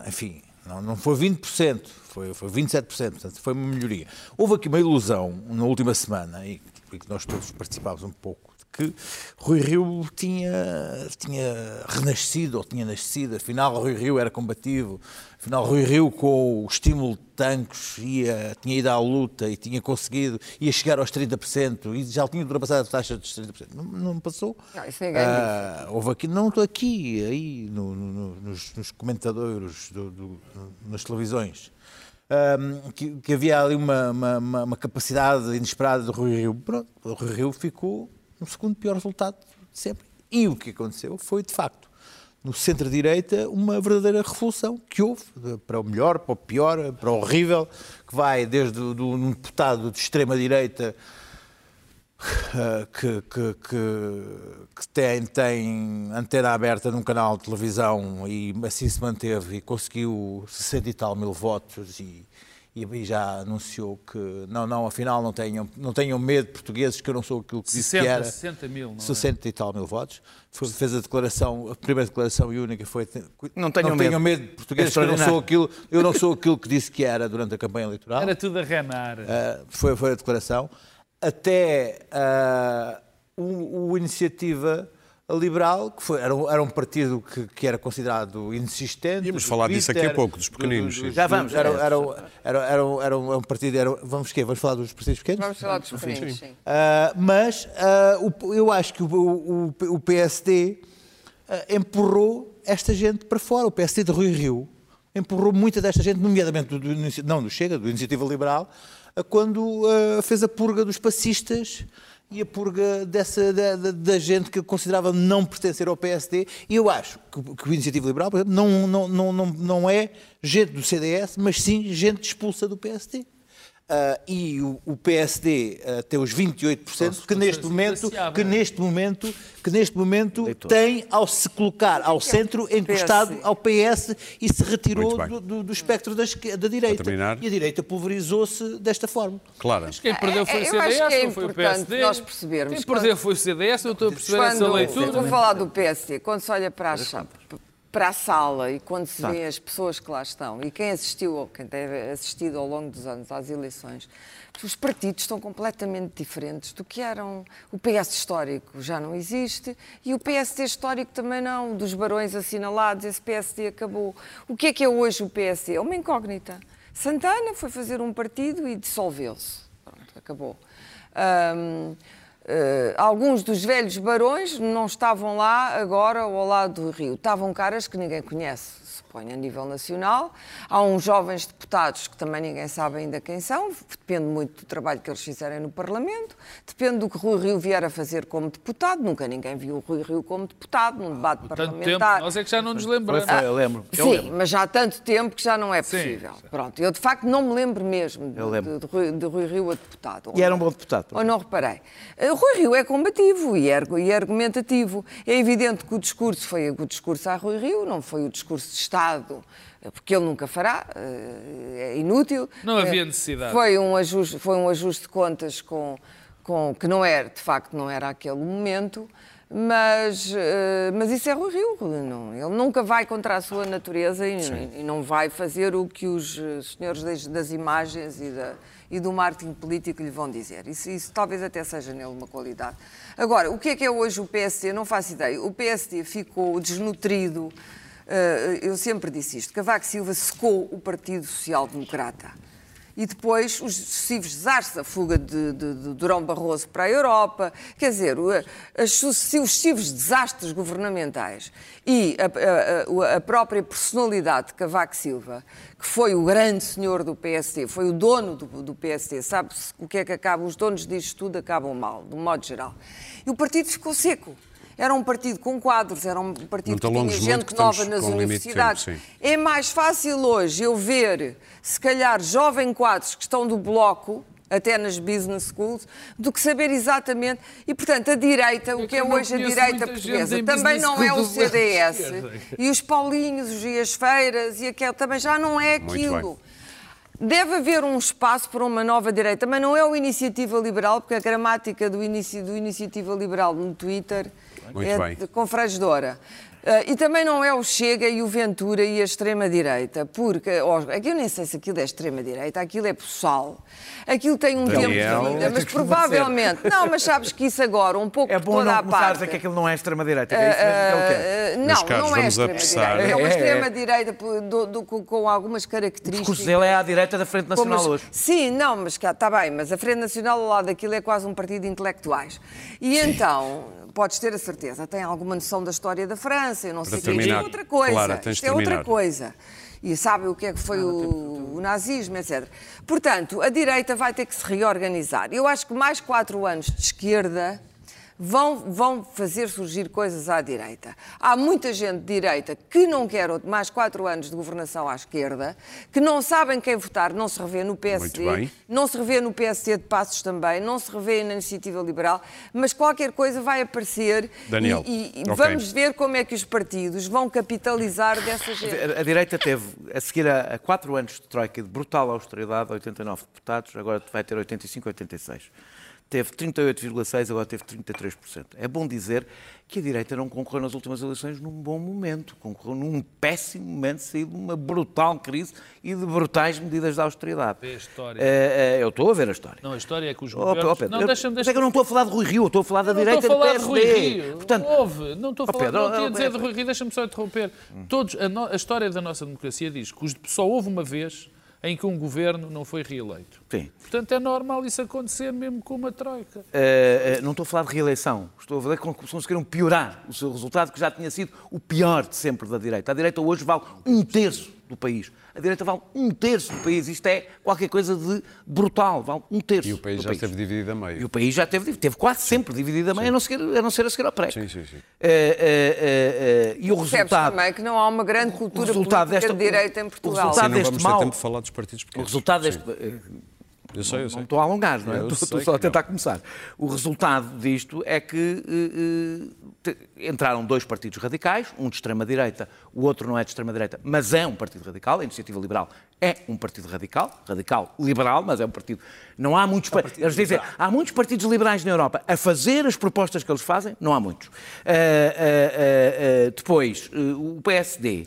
enfim, não, não foi 20%, foi, foi 27%, portanto, foi uma melhoria. Houve aqui uma ilusão na última semana, e, e que nós todos participámos um pouco, que Rui Rio tinha, tinha renascido, ou tinha nascido, afinal Rui Rio era combativo, afinal Rui Rio com o estímulo de tanques ia, tinha ido à luta e tinha conseguido, ia chegar aos 30% e já tinha ultrapassado a taxa dos 30%. Não, não passou. Não, isso é ah, houve aqui, não estou aqui, aí no, no, nos, nos, comentadores, do, do, nas televisões. Um, que, que, havia ali uma, uma, uma, capacidade inesperada do Rui Rio. Pronto, o Rui Rio ficou no segundo pior resultado de sempre. E o que aconteceu foi, de facto, no centro-direita, uma verdadeira revolução que houve, para o melhor, para o pior, para o horrível, que vai desde um deputado de extrema-direita que, que, que, que, tem, tem antena aberta num canal de televisão e assim se manteve e conseguiu 60 e tal mil votos e, e aí já anunciou que não, não, afinal não tenham, não tenham medo portugueses que eu não sou aquilo que 60, disse que era. 60 mil, não 60 é? e tal mil votos. Foi, fez a declaração, a primeira declaração e única foi não tenham, não medo. medo portugueses que eu não sou aquilo, eu não sou aquilo que disse que era durante a campanha eleitoral. Era tudo a renar. Uh, foi, foi a declaração. Até uh, o, o Iniciativa liberal, que foi, era, um, era um partido que, que, era considerado insistente. Íamos falar disso aqui a pouco, dos pequeninos. Do, do, já vamos, era, era, era, era, um, era um partido. Era, vamos quê? Vamos falar dos partidos pequenos? Vamos falar dos pequeninos, sim. Uh, mas uh, o, eu acho que o, o, o PSD uh, ah, empurrou esta gente para fora. O PSD de Rui Rio empurrou muita desta gente, nomeadamente do, do, não do Chega, do Iniciativa Liberal, quando fez a purga dos passistas e a purga dessa, da, da, gente que considerava não pertencer ao PSD. E eu acho que, que o Iniciativa Liberal, por exemplo, não, não, não, não, não é gente do CDS, mas sim gente expulsa do PSD. Uh, e o, o PSD uh, tem os 28% que neste momento que neste momento que neste momento tem ao se colocar ao centro encostado ao PS e se retirou do, do, do, espectro da, da direita e a direita pulverizou-se desta forma. Claro. Mas quem perdeu foi o CDS, é não foi o PSD. Nós percebermos. Quem perdeu foi o CDS, eu estou a perceber quando, essa leitura. Vou falar do PSD. Quando se olha para a para a sala e quando se vê as pessoas que lá estão e quem assistiu ou quem tem assistido ao longo dos anos às eleições, os partidos estão completamente diferentes do que eram. O PS histórico já não existe e o PSD histórico também não. Dos barões assinalados, esse PSD acabou. O que é que é hoje o PSD? É uma incógnita. Santana foi fazer um partido e dissolveu-se. Acabou. Um, Uh, alguns dos velhos barões não estavam lá agora ao lado do rio. Estavam caras que ninguém conhece põe a nível nacional. Há uns jovens deputados que também ninguém sabe ainda quem são, depende muito do trabalho que eles fizerem no Parlamento, depende do que Rui Rio vier a fazer como deputado. Nunca ninguém viu o Rui Rio como deputado num debate Tanto parlamentar. Tempo, nós é que já não nos lembramos. Foi, eu lembro. Eu sim, lembro. mas já há tanto tempo que já não é possível. Sim. Pronto, eu de facto não me lembro mesmo de, lembro. De, de, Rui, de, Rui, Rio a deputado. E era um bom deputado. Ou não reparei. Uh, Rui Rio é combativo e é, e é argumentativo. É evidente que o discurso foi o discurso a Rui Rio, não foi o discurso de Estado porque ele nunca fará, eh, é inútil. Não havia necessidade. Foi um ajuste, foi um ajuste de contas com, com, que não era, de facto, não era aquele momento, mas, eh, mas isso é Rui Rio. Não, ele nunca vai contra a sua natureza e, e, não vai fazer o que os eh, senhores das, das imagens e, da, e, do marketing político lhe vão dizer. Isso, isso talvez até seja nele uma qualidade. Agora, o que é que é hoje o PSD? Não faço ideia. O PSD ficou desnutrido eh, eu sempre disse isto, Cavaco Silva secou o Partido Social Democrata. E depois os sucessivos desastres, a fuga de, de, de Durão Barroso para a Europa, quer dizer, os sucessivos desastres governamentais e a, a, a, própria personalidade de Cavaco Silva, que foi o grande senhor do PSD, foi o dono do, do PSD, sabe-se o que é que acaba, os donos disto tudo acabam mal, de um modo geral. E o partido ficou seco. Era um partido com quadros, era um partido que tinha gente nova nas universidades. Tempo, é mais fácil hoje eu ver, se calhar, jovem quadros que estão do bloco, até nas business schools, do que saber exatamente. E, portanto, a direita, o que é hoje a direita portuguesa, também não é o CDS. e os Paulinhos e as feiras e aquele também já não é aquilo. Deve haver um espaço para uma nova direita, mas não é o Iniciativa Liberal, porque a gramática do, inici, do Iniciativa Liberal no Twitter muito é bem. confrangedora. Uh, e também não é o Chega e o Ventura e a extrema-direita, porque oh, aqui eu nem sei se aquilo é extrema-direita, aquilo é pessoal. Aquilo tem um Daniel, tempo de vida, mas provavelmente. Não, mas sabes que isso agora, um pouco é bom toda não a parte. a dizer que aquilo não é extrema-direita, é isso mesmo que ele quer. Uh, não, Carlos, não é extrema-direita. É uma extrema-direita com algumas características. O discurso dele é à direita da Frente Nacional Como, hoje. Sim, não, mas está bem, mas a Frente Nacional ao lado daquilo é quase um partido de intelectuais. E sim. então podes ter a certeza, tem alguma noção da história da França, eu não sei o que é outra coisa. Clara, Isto é outra coisa. E sabe o que é que foi o, o, nazismo, etc. Portanto, a direita vai ter que se reorganizar. Eu acho que mais quatro anos de esquerda vão, vão fazer surgir coisas à direita. Há muita gente de direita que não quer mais quatro anos de governação à esquerda, que não sabem quem votar, não se revê no PSD, não se revê no PSD de Passos também, não se revê na Iniciativa Liberal, mas qualquer coisa vai aparecer Daniel, e, e okay. vamos ver como é que os partidos vão capitalizar dessa gente. A, a direita teve, a seguir a, a quatro anos de troika de brutal austeridade, 89 deputados, agora vai ter 85, 86 teve 38,6%, agora teve 33%. É bom dizer que a direita não concorreu nas últimas eleições num bom momento, concorreu num péssimo momento, saído de uma brutal crise e de brutais medidas de austeridade. Vê a história. É, é, eu estou a ver a história. Não, a história é que os Oh, governos... oh, Pedro, não, deixa-me... Deixa é que eu não estou a falar de Rui Rio, eu estou a falar da não direita estou a falar do de. Rui Rio. Portanto, Houve, não estou a Oh, falar, Pedro, não tinha oh, a dizer de. Rui Rio, deixa-me só interromper. Todos, a, no- a história da nossa democracia diz que os- só houve uma vez em que um governo não foi reeleito. Sim. Portanto, é normal isso acontecer mesmo com uma troika. Uh, uh, não estou a falar de reeleição, estou a falar que conseguiram piorar o seu resultado, que já tinha sido o pior de sempre da direita. A direita hoje vale um terço do país. A direita vale um terço do país. Isto é qualquer coisa de brutal, vale um terço. E o país do já esteve dividido a meio. E o país já teve, teve quase sempre dividido a meio, a não, ser, a não ser a seguir ao pré. Sim, sim, sim. e o Percebes resultado. também que não há uma grande cultura resultado política desta- de direita em o Portugal. resultado Sim, não deste vamos ter mal- tempo de falar dos partidos O pequenos. resultado Sim. deste. Eu sei, eu Não sei. estou a alongar, não é? Eu Estou, só a tentar não. começar. O resultado disto é que eh, eh, entraram dois partidos radicais, um de extrema-direita, o outro não é de extrema-direita, mas é um partido radical. A Iniciativa Liberal é um partido radical, radical liberal, mas é um partido. Não há muitos. pa- Eles dizem, há muitos partidos liberais na Europa a fazer as propostas que eles fazem, não há muitos. Eh, eh, eh, depois, eh, o PSD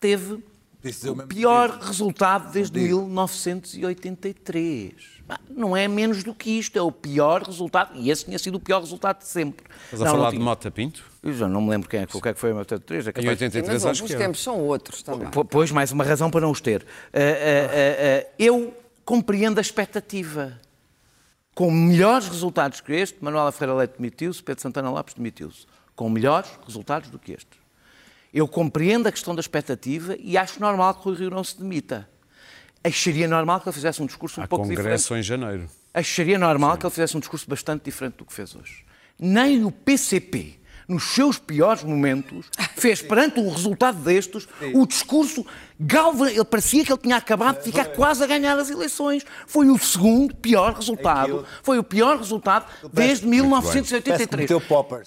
teve O o mesmo pior resultado desde 1983. Ah, Não é menos do que isto, é o pior resultado, e esse tinha sido o pior resultado de sempre. Estás a Não, não falar de. Mota Pinto? Eu já não me lembro quem é que foi, o que é que foi em 83. É Em capaz- 83 Mas acho os que era. tempos são outros também. Pois, mais uma razão para não os ter. Ah, ah, ah, eu compreendo a expectativa. Com melhores resultados que este, Manuela Ferreira Leite demitiu-se, Pedro Santana Lopes demitiu-se. Com melhores resultados do que este. Eu compreendo a questão da expectativa e acho normal que o Rio não se demita. Acharia normal que ele fizesse um discurso um Há pouco diferente. congresso em janeiro. Acharia normal que ele fizesse um discurso bastante diferente do que fez hoje. Nem o PCP, nos seus piores momentos, fez perante um resultado destes o discurso galva. Ele parecia que ele tinha acabado de ficar quase a ganhar as eleições. Foi o segundo pior resultado. Foi o pior resultado desde 1983.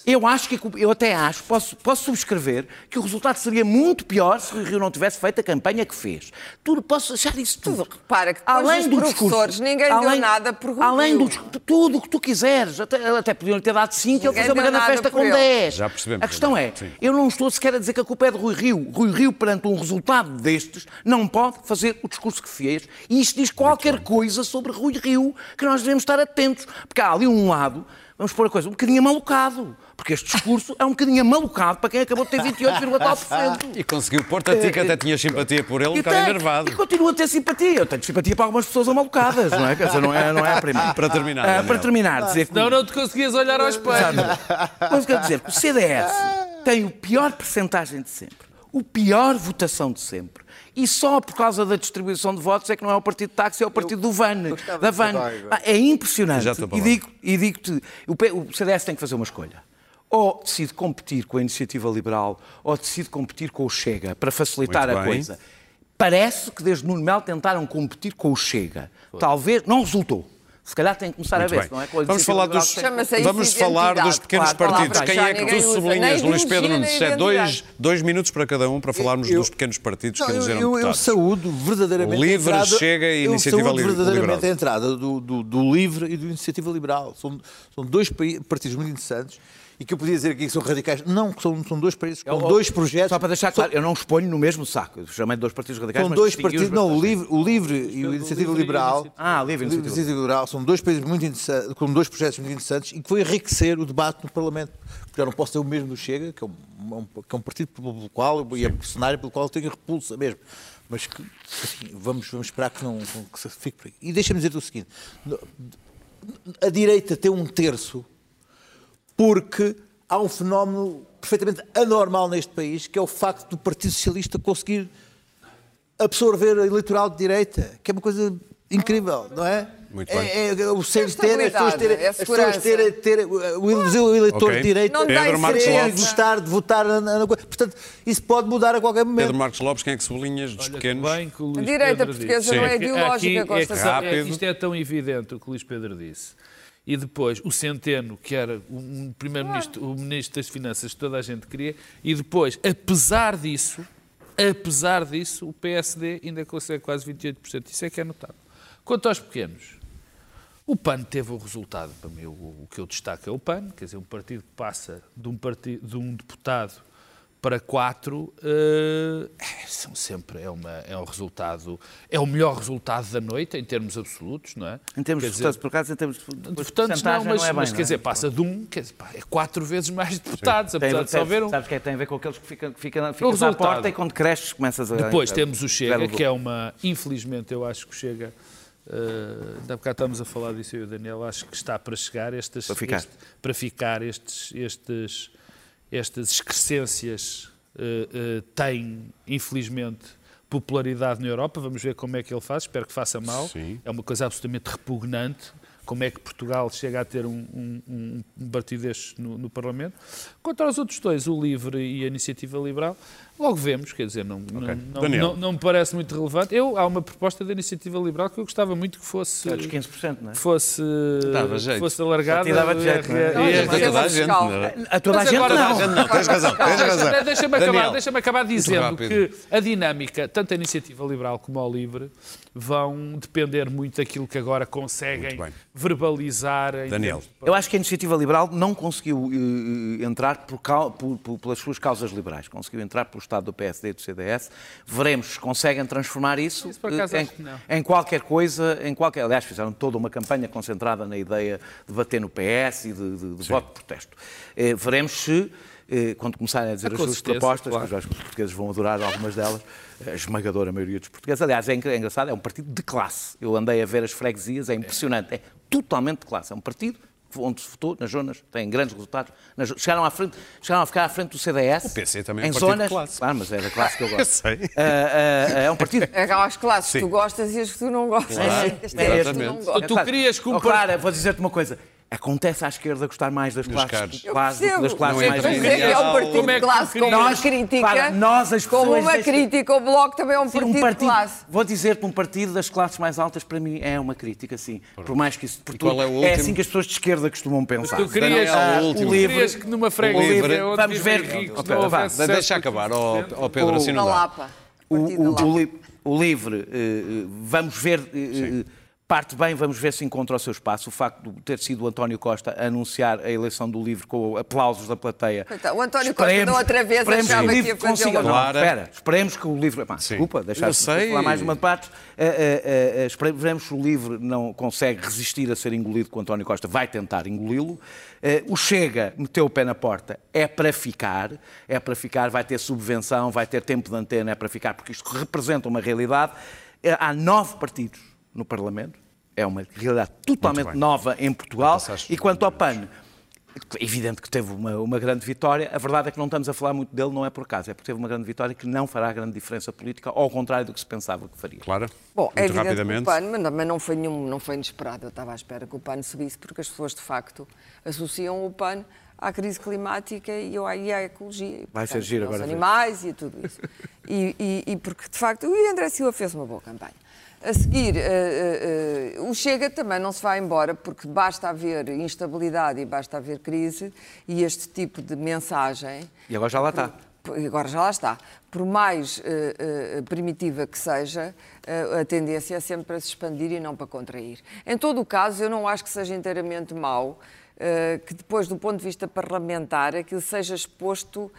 Eu acho que eu até acho, posso, posso subscrever, que o resultado seria muito pior se o Rio não tivesse feito a campanha que fez. Tudo posso achar isso tudo. Repara que além dos professores ninguém além, deu nada por Além do tudo o que tu quiseres, até, até podiam ter dado 5 e ele fez uma grande festa com 10. Já percebemos. A questão é, é eu não estou sequer a dizer que a culpa é de Rui Rio. Rui Rio, perante um resultado destes, não pode fazer o discurso que fez. E isto diz qualquer coisa sobre Rui Rio que nós devemos estar atentos. Porque há ali um lado vamos pôr a coisa, um bocadinho amalucado. Porque este discurso é um bocadinho amalucado para quem acabou de ter 28,4%. E conseguiu pôr-te a ti, que até tinha simpatia por ele, um E bocado enervado. E continua a ter simpatia. Eu tenho simpatia para algumas pessoas amalucadas, não é? Quer dizer, não é, não é a primeira. Para terminar, Ah, para terminar, dizer que Não, não te conseguias olhar ao espelho. Mas quero dizer que o CDS tem o pior percentagem de sempre, o pior votação de sempre. E só por causa da distribuição de votos é que não é o partido de táxi, é o partido do VAN. Da VAN. Ah, É impressionante. E digo- digo-te, o CDS tem que fazer uma escolha. Ou decide competir com a iniciativa liberal, ou decide competir com o Chega, para facilitar a coisa. Parece que desde Nuno Melo tentaram competir com o Chega. Talvez, não resultou. Se calhar tem que começar Muito a ver, bem. se não é com a Vamos falar dos, vamos falar dos pequenos Claro, partidos. Quem é que tu usa, sublinhas, Luís Pedro Nunes? é dois, dois minutos para cada um para falarmos Eu- dos pequenos partidos Não, que eu, elegeram eu, eu deputados. saúdo verdadeiramente Livre, a entrada, Chega e eu Iniciativa saúdo verdadeiramente Liberal. a entrada do, do, do Livre e do Iniciativa Liberal. São, são dois partidos muito interessantes e que eu podia dizer aqui que são radicais. Não, que são, são dois países com Eu- dois projetos. Só para deixar claro, eu não os ponho no mesmo saco. Eu chamei de dois partidos radicais, São mas dois partidos, não, o. Livre, o Livre e o Iniciativa Livre Liberal. Iniciativa. Ah, Livre e Iniciativa Liberal são dois países muito interessantes, com dois projetos muito interessantes e que foi enriquecer o debate no Parlamento. Porque eu não posso ter o mesmo do Chega, que é um, um- que é um partido pelo qual, e é um cenário pelo qual eu tenho repulsa mesmo. Mas que, assim, vamos, vamos esperar que, não, que se fique por aí. E deixa-me dizer o seguinte: a direita tem um terço porque há um fenómeno perfeitamente anormal neste país, que é o facto do Partido Socialista conseguir absorver o eleitoral de direita, que é uma coisa Incrível, não é? Muito é, bem. é o ser É ter, as pessoas terem, é as pessoas terem, o, eleitor Ok. de direito Não Pedro querer Lopes. gostar de votar na, na, coisa. Portanto, isso pode mudar a qualquer momento. Pedro Marcos Lopes, quem é que sublinhas dos Olha, pequenos? bem que o Luís A direita Pedro portuguesa disse. não é ideológica, aqui é gosta que é que isto é tão evidente o que o Luís Pedro disse. E depois o Centeno, que era um primeiro-ministro, o ministro das Finanças que toda a gente queria, e depois, apesar disso, apesar disso, o PSD ainda consegue quase 28%. Isso é que é notável. Quanto aos pequenos, o PAN teve o resultado, para mim, o, o que eu destaco é o PAN, quer dizer, um partido que passa de um, partido, de um deputado para quatro, eh, é, são sempre, é, uma, é um resultado, é o melhor resultado da noite, em termos absolutos, não é? Em termos Quer de dizer, votantes, por acaso, em termos de de depois, votantes não, mas, é bem, mas não quer é? dizer, passa de um, quer dizer, pá, é quatro vezes mais deputados, Tem- apesar de só haver um. Sabes que é, tem a ver com aqueles que ficam, que ficam, à resultado. porta e quando cresces começas a... Depois a- temos o Chega, que é uma. Infelizmente, eu acho que o Chega. Uh, ainda há bocado estamos a falar disso eu e o Daniel. Acho que está para chegar. Estas, Para ficar. este- para ficar. Estes, estes, estas excrescências uh, uh, têm, infelizmente, popularidade na Europa. Vamos ver como é que ele faz. Espero que faça mal. Sim. É uma coisa absolutamente repugnante. Como é que Portugal chega a ter um, um, um- partido destes no, no Parlamento? Quanto aos outros dois, o LIVRE e a Iniciativa Liberal, logo vemos, quer dizer, não, não, não, não, não me parece muito relevante. Eu, há uma proposta da Iniciativa Liberal que eu gostava muito que fosse, É dos 15%, não é? fosse, Dava jeito. fosse alargada. Só dava jeito, não é? E- Não, e- é toda a gente. A toda a gente não. tens razão, tens razão. Deixa- Deixa-me acabar, deixa acabar dizendo que a dinâmica, tanto a iniciativa liberal como ao livre, vão depender muito daquilo que agora conseguem verbalizar. em Daniel. Eu acho que a iniciativa liberal não conseguiu eh, eh, entrar por por- por- pelas suas causas liberais, conseguiu entrar pelo Estado do PSD e do CDS. Veremos se conseguem transformar isso, Isso, por acaso, eh, acho que não. em, em qualquer coisa, em qualquer. Aliás, fizeram toda uma campanha concentrada na ideia de bater no PS e de, de- de voto de protesto. Eh, veremos se. eh, Quando começarem a dizer A as suas propostas, claro. mas eu acho que os portugueses vão adorar algumas delas, a esmagadora maioria dos portugueses. Aliás, é é engraçado, é um partido de classe. Eu andei a ver as freguesias, é impressionante. É totalmente de classe. É um partido onde se votou, nas zonas, tem grandes resultados. Nas- chegaram, à frente, chegaram a ficar à frente do CDS. O PC também é em um partido de zonas, classe. Claro, mas é da classe que eu gosto. Eu sei. Ah, ah, é um partido. É aquelas classes que tu gostas e as que tu não gostas. Claro, é este que tu não gostas. Tu querias que um oh, vou dizer-te uma coisa. Acontece à esquerda gostar mais das Dos classes, caros. classes, das classes Não mais Mas é que é um Como partido é de que tu classe com uma Nós- crítica. Para nós, as como pessoas uma deste- crítica, o Bloco também é um Sim, partido, um partido, de classe. vou dizer-te, um partido das classes mais altas para mim é uma crítica, sim. Por mais que isso. Porque qual é o último? assim que as pessoas de esquerda costumam pensar. Tu querias, Daniel, Ah, o último. livre, querias que numa o freguesia livre- onde vamos vivem ver. ricos Ok, não vá, houvesse Deixa acabar, ó ó Pedro, O- assim não dá. Lapa. O, Partido da o- Lapa. o li- o livre, eh, eh, vamos ver, eh, eh, parte bem, vamos ver se encontra o seu espaço. O facto de ter sido o António Costa a anunciar a eleição do livre com aplausos da plateia. Coitado, o António Costa da outra vez esperemos achava o que livre ia fazer consiga- uma- Não, espera, esperemos que o livre. Pá, desculpa, sei. falar mais uma parte. Eh, eh, eh, esperemos que o livre não consegue resistir a ser engolido com o António Costa, vai tentar engoli-lo. Eh, o Chega meteu o pé na porta, é para ficar, é para ficar, vai ter subvenção, vai ter tempo de antena, é para ficar, porque isto representa uma realidade. Eh, Há nove partidos no Parlamento, é uma realidade totalmente nova em Portugal. Passaste E quanto ao PAN, é evidente que teve uma, uma grande vitória. A verdade é que não estamos a falar muito dele, não é por acaso. É porque teve uma grande vitória que não fará grande diferença política, ao contrário do que se pensava que faria. Clara? Bom, é Muito evidente rapidamente. que o PAN, mas não- foi, nenhum, não foi inesperado. Eu estava à espera que o PAN subisse, porque as pessoas, de facto, associam o PAN à crise climática e à ecologia. E, Vai ser portanto, giro aos agora ver. animais e tudo isso. E, e- e porque, de facto, o André Silva fez uma boa campanha. A seguir, eh, eh, eh, o Chega também não se vai embora, porque basta haver instabilidade e basta haver crise, e este tipo de mensagem E agora já lá está. por- agora já lá está. Por mais primitiva que seja, a tendência é sempre para se expandir e não para contrair. Em todo o caso, eu não acho que seja inteiramente mau que depois, do ponto de vista parlamentar, aquilo seja exposto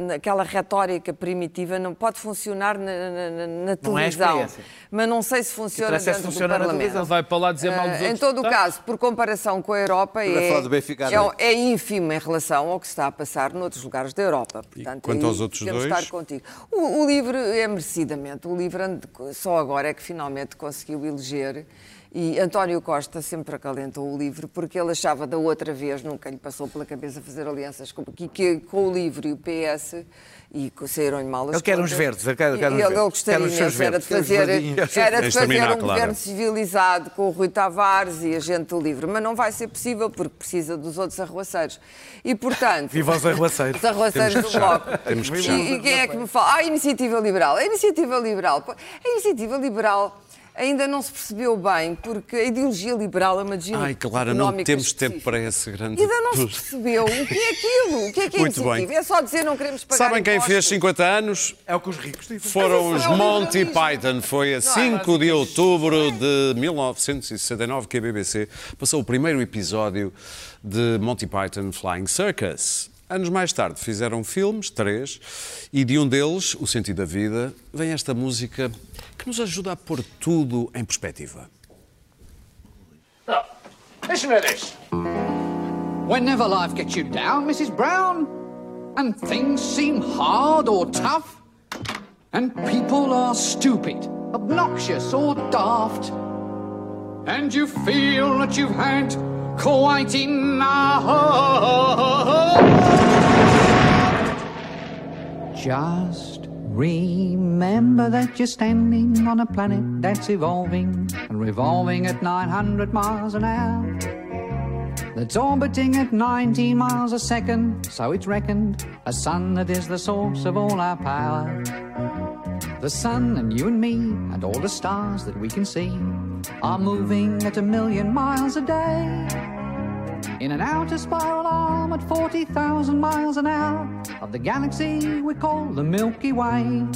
naquela retórica primitiva. Não pode funcionar na, na- na- na Não é televisão, mas não sei se funciona é se dentro funciona do na Parlamento. televisão. Ele vai para lá dizer mal dos Eh, em outros todo o caso, por comparação com a Europa, é, é, não é? ínfimo em relação ao que está a passar noutros lugares da Europa. Portanto, quanto aí aos outros dois? estar contigo. O, o LIVRE é merecidamente. O LIVRE ande- só agora é que finalmente conseguiu eleger E António Costa sempre acalentou o livro porque ele achava da outra vez, nunca lhe passou pela cabeça fazer alianças com, que, que, com o livro e o PS e saíram-lhe mal as Ele quer uns verdes, ele quer- quer ele, verdes. ele gostaria Quer uns imenso, era de fazer, era de fazer um governo civilizado com o Rui Tavares e a gente do livre, mas não vai ser possível porque precisa dos outros arruaceiros. E, portanto... Viva os arruaceiros. Os arruaceiros do Bloco. E, e quem é que me fala? Ah, a Iniciativa Liberal. A Iniciativa Liberal. A Iniciativa Liberal ainda não se percebeu bem, porque a ideologia liberal é uma ideologia Ai, Clara, não temos tempo específica. para esse grande... Ainda não se percebeu o que é aquilo. O que é que é Muito iniciativa? bem. É só dizer não queremos pagar Sabem quem impostos. fez 50 anos? É o que os ricos dizem. Foram os é Monty. Python. Foi a Não é 5 de outubro de 1969 que a BBC passou o primeiro episódio de Monty Python Flying Circus. Anos mais tarde fizeram filmes, três, e de um deles, O Sentido da Vida, vem esta música que nos ajuda a pôr tudo em perspectiva. Listen to this. Whenever life gets you down, Mrs. Brown, and things seem hard or tough, and people are stupid, obnoxious, or daft, and you feel that you've had quite enough. Just remember that you're standing on a planet that's evolving and revolving at 900 miles an hour. That's orbiting at 19 miles a second, so it's reckoned a sun that is the source of all our power. The sun and you and me and all the stars that we can see are moving at a million miles a day. In an outer spiral arm at 40,000 miles an hour of the galaxy we call the Milky Way.